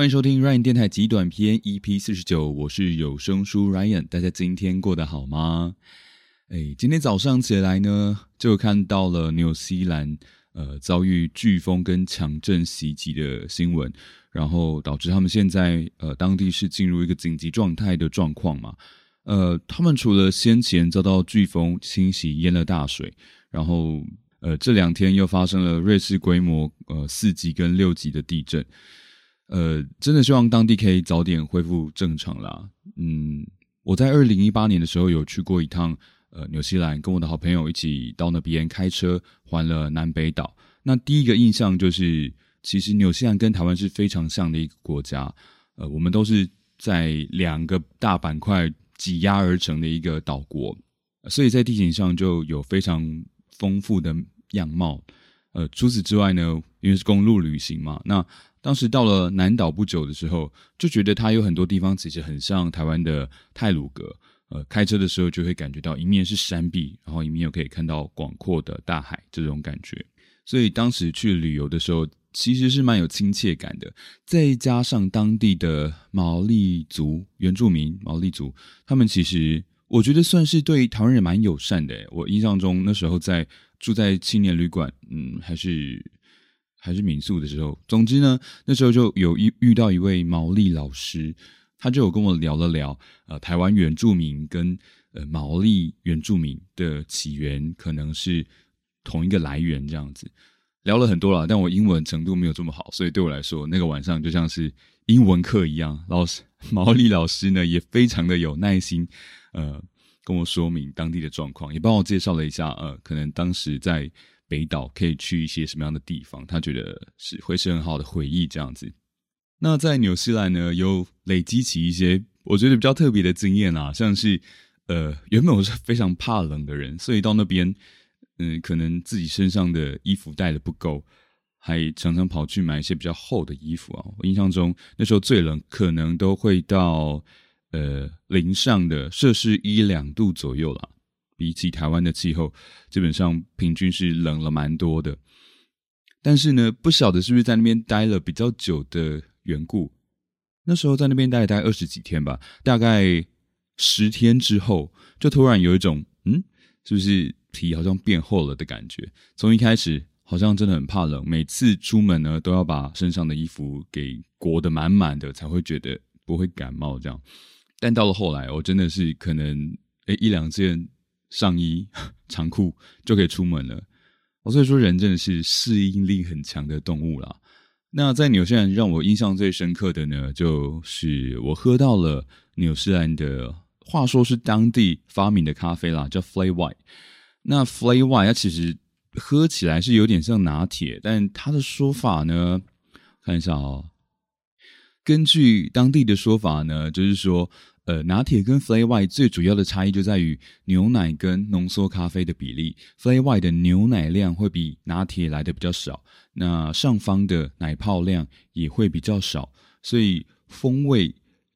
欢迎收听 Ryan 电台极短篇 EP 四十九，我是有声书 Ryan。大家今天过得好吗？哎，今天早上起来呢，就看到了纽西兰呃遭遇飓风跟强震袭击的新闻，然后导致他们现在呃当地是进入一个紧急状态的状况嘛。呃，他们除了先前遭到飓风侵袭淹了大水，然后呃这两天又发生了瑞士规模呃四级跟六级的地震。呃，真的希望当地可以早点恢复正常啦。嗯，我在二零一八年的时候有去过一趟呃纽西兰，跟我的好朋友一起到那边开车环了南北岛。那第一个印象就是，其实纽西兰跟台湾是非常像的一个国家。呃，我们都是在两个大板块挤压而成的一个岛国，所以在地形上就有非常丰富的样貌。呃，除此之外呢，因为是公路旅行嘛，那当时到了南岛不久的时候，就觉得它有很多地方其实很像台湾的泰鲁阁。呃，开车的时候就会感觉到一面是山壁，然后一面又可以看到广阔的大海这种感觉。所以当时去旅游的时候，其实是蛮有亲切感的。再加上当地的毛利族原住民毛利族，他们其实我觉得算是对台湾人蛮友善的。我印象中那时候在住在青年旅馆，嗯，还是。还是民宿的时候，总之呢，那时候就有遇遇到一位毛利老师，他就有跟我聊了聊，呃，台湾原住民跟呃毛利原住民的起源可能是同一个来源这样子，聊了很多了，但我英文程度没有这么好，所以对我来说，那个晚上就像是英文课一样。老师 毛利老师呢，也非常的有耐心，呃，跟我说明当地的状况，也帮我介绍了一下，呃，可能当时在。北岛可以去一些什么样的地方？他觉得是会是很好的回忆这样子。那在纽西兰呢，有累积起一些我觉得比较特别的经验啊，像是呃，原本我是非常怕冷的人，所以到那边，嗯，可能自己身上的衣服带的不够，还常常跑去买一些比较厚的衣服啊。我印象中那时候最冷，可能都会到呃零上的摄氏一两度左右了。比起台湾的气候，基本上平均是冷了蛮多的。但是呢，不晓得是不是在那边待了比较久的缘故，那时候在那边待了待二十几天吧，大概十天之后，就突然有一种嗯，是不是皮好像变厚了的感觉？从一开始好像真的很怕冷，每次出门呢都要把身上的衣服给裹得满满的，才会觉得不会感冒这样。但到了后来，我真的是可能诶一两件。上衣、长裤就可以出门了。所以说，人真的是适应力很强的动物啦。那在纽西兰让我印象最深刻的呢，就是我喝到了纽西兰的，话说是当地发明的咖啡啦，叫 Flay White。那 Flay White 它其实喝起来是有点像拿铁，但它的说法呢，看一下哦。根据当地的说法呢，就是说。呃，拿铁跟 Fly White 最主要的差异就在于牛奶跟浓缩咖啡的比例。Fly White 的牛奶量会比拿铁来的比较少，那上方的奶泡量也会比较少，所以风味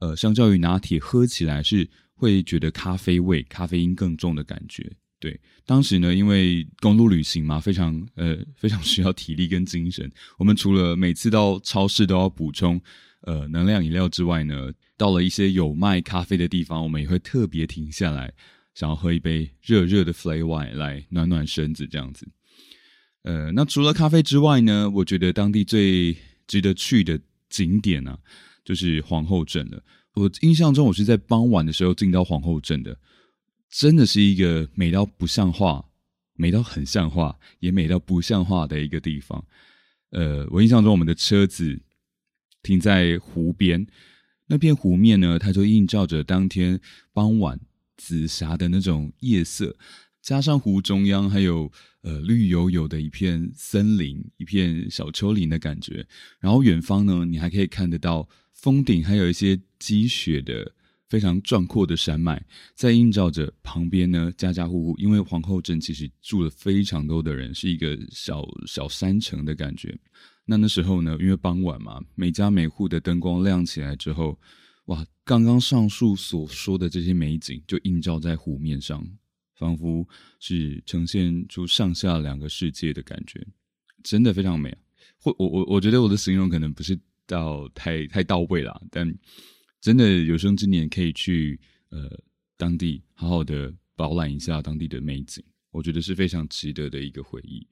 呃，相较于拿铁喝起来是会觉得咖啡味、咖啡因更重的感觉。对，当时呢，因为公路旅行嘛，非常呃非常需要体力跟精神，我们除了每次到超市都要补充呃能量饮料之外呢。到了一些有卖咖啡的地方，我们也会特别停下来，想要喝一杯热热的 Fly Wine 来暖暖身子，这样子。呃，那除了咖啡之外呢，我觉得当地最值得去的景点呢，就是皇后镇了。我印象中，我是在傍晚的时候进到皇后镇的，真的是一个美到不像话、美到很像话，也美到不像话的一个地方。呃，我印象中，我们的车子停在湖边。那片湖面呢，它就映照着当天傍晚紫霞的那种夜色，加上湖中央还有呃绿油油的一片森林，一片小丘陵的感觉。然后远方呢，你还可以看得到峰顶，还有一些积雪的非常壮阔的山脉，在映照着旁边呢家家户户。因为皇后镇其实住了非常多的人，是一个小小山城的感觉。那那时候呢，因为傍晚嘛，每家每户的灯光亮起来之后，哇，刚刚上述所说的这些美景就映照在湖面上，仿佛是呈现出上下两个世界的感觉，真的非常美。或我我我觉得我的形容可能不是到太太到位了，但真的有生之年可以去呃当地好好的饱览一下当地的美景，我觉得是非常值得的一个回忆。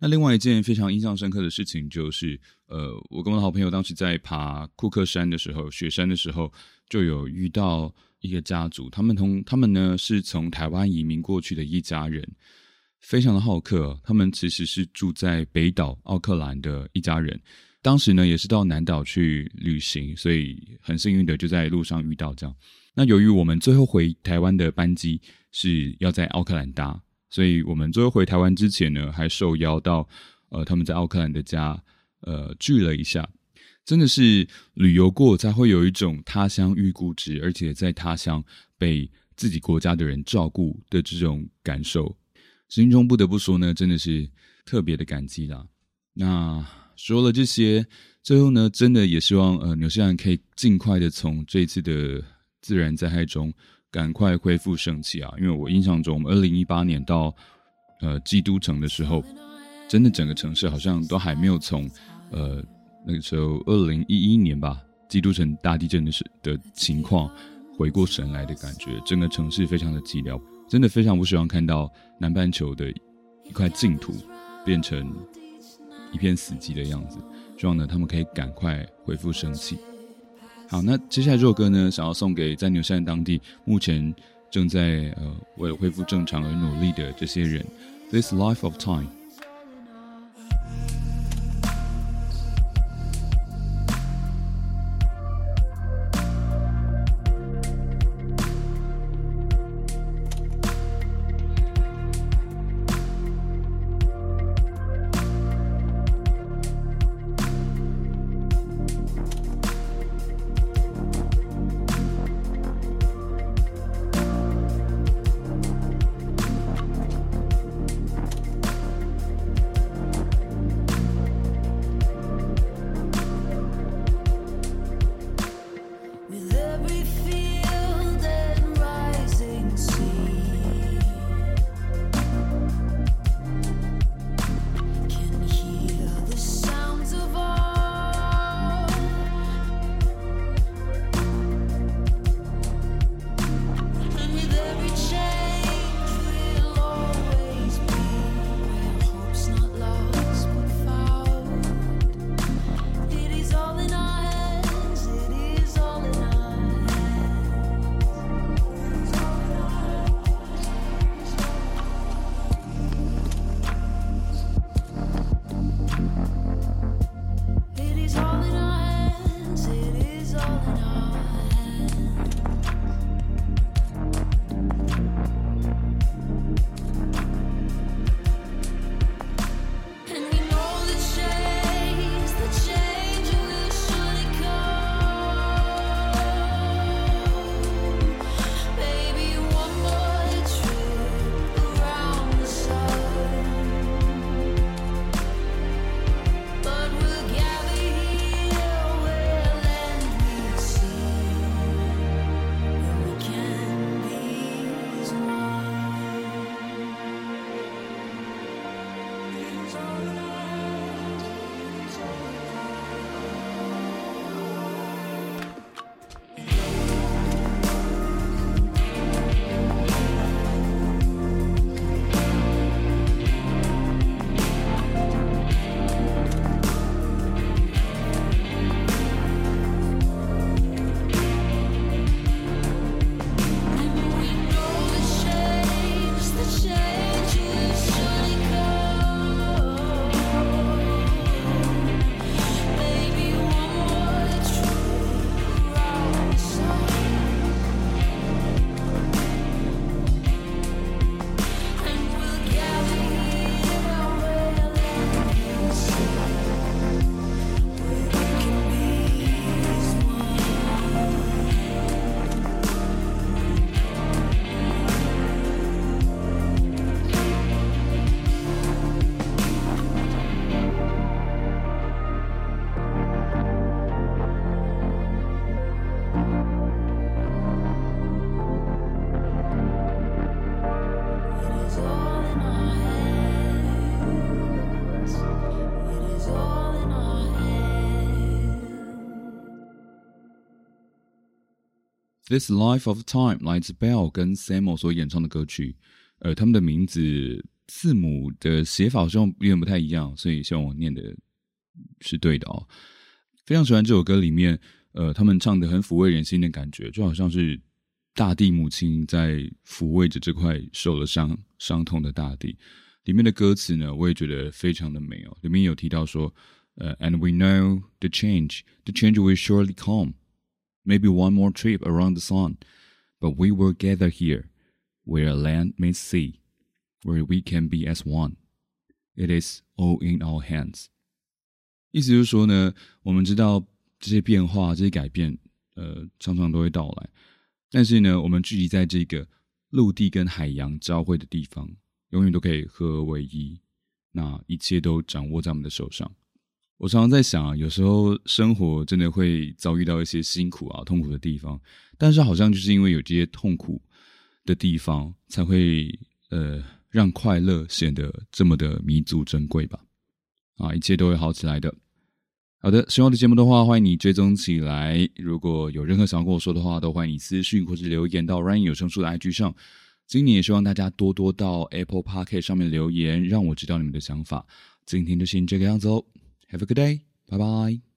那另外一件非常印象深刻的事情就是，呃，我跟我的好朋友当时在爬库克山的时候，雪山的时候，就有遇到一个家族，他们同他们呢是从台湾移民过去的一家人，非常的好客。他们其实是住在北岛奥克兰的一家人，当时呢也是到南岛去旅行，所以很幸运的就在路上遇到这样。那由于我们最后回台湾的班机是要在奥克兰搭。所以我们最后回台湾之前呢，还受邀到呃他们在奥克兰的家呃聚了一下，真的是旅游过才会有一种他乡遇故知，而且在他乡被自己国家的人照顾的这种感受，心中不得不说呢，真的是特别的感激啦。那说了这些，最后呢，真的也希望呃纽西兰可以尽快的从这次的自然灾害中。赶快恢复生气啊！因为我印象中，二零一八年到呃基督城的时候，真的整个城市好像都还没有从呃那个时候二零一一年吧，基督城大地震的时的情况回过神来的感觉，整个城市非常的寂寥，真的非常不希望看到南半球的一块净土变成一片死寂的样子。希望呢，他们可以赶快恢复生气。好，那接下来这首歌呢，想要送给在纽西兰当地目前正在呃为了恢复正常而努力的这些人，《This Life of Time》。This Life of Time 来自 Bell 跟 Samuel 所演唱的歌曲，呃，他们的名字字母的写法好像有点不太一样，所以希望我念的是对的哦。非常喜欢这首歌里面，呃，他们唱的很抚慰人心的感觉，就好像是大地母亲在抚慰着这块受了伤伤痛的大地。里面的歌词呢，我也觉得非常的美哦。里面有提到说，呃，And we know the change, the change will surely come. Maybe one more trip around the sun, but we will gather here, where land may see, where we can be as one. It is all in our hands. 意思就是说呢，我们知道这些变化、这些改变，呃，常常都会到来。但是呢，我们聚集在这个陆地跟海洋交汇的地方，永远都可以合而为一。那一切都掌握在我们的手上。我常常在想啊，有时候生活真的会遭遇到一些辛苦啊、痛苦的地方，但是好像就是因为有这些痛苦的地方，才会呃让快乐显得这么的弥足珍贵吧。啊，一切都会好起来的。好的，喜欢我的节目的话，欢迎你追踪起来。如果有任何想要跟我说的话，都欢迎你私讯或是留言到 Ryan 有声书的 IG 上。今年也希望大家多多到 Apple Park 上面留言，让我知道你们的想法。今天就先这个样子哦。Have a good day. Bye bye.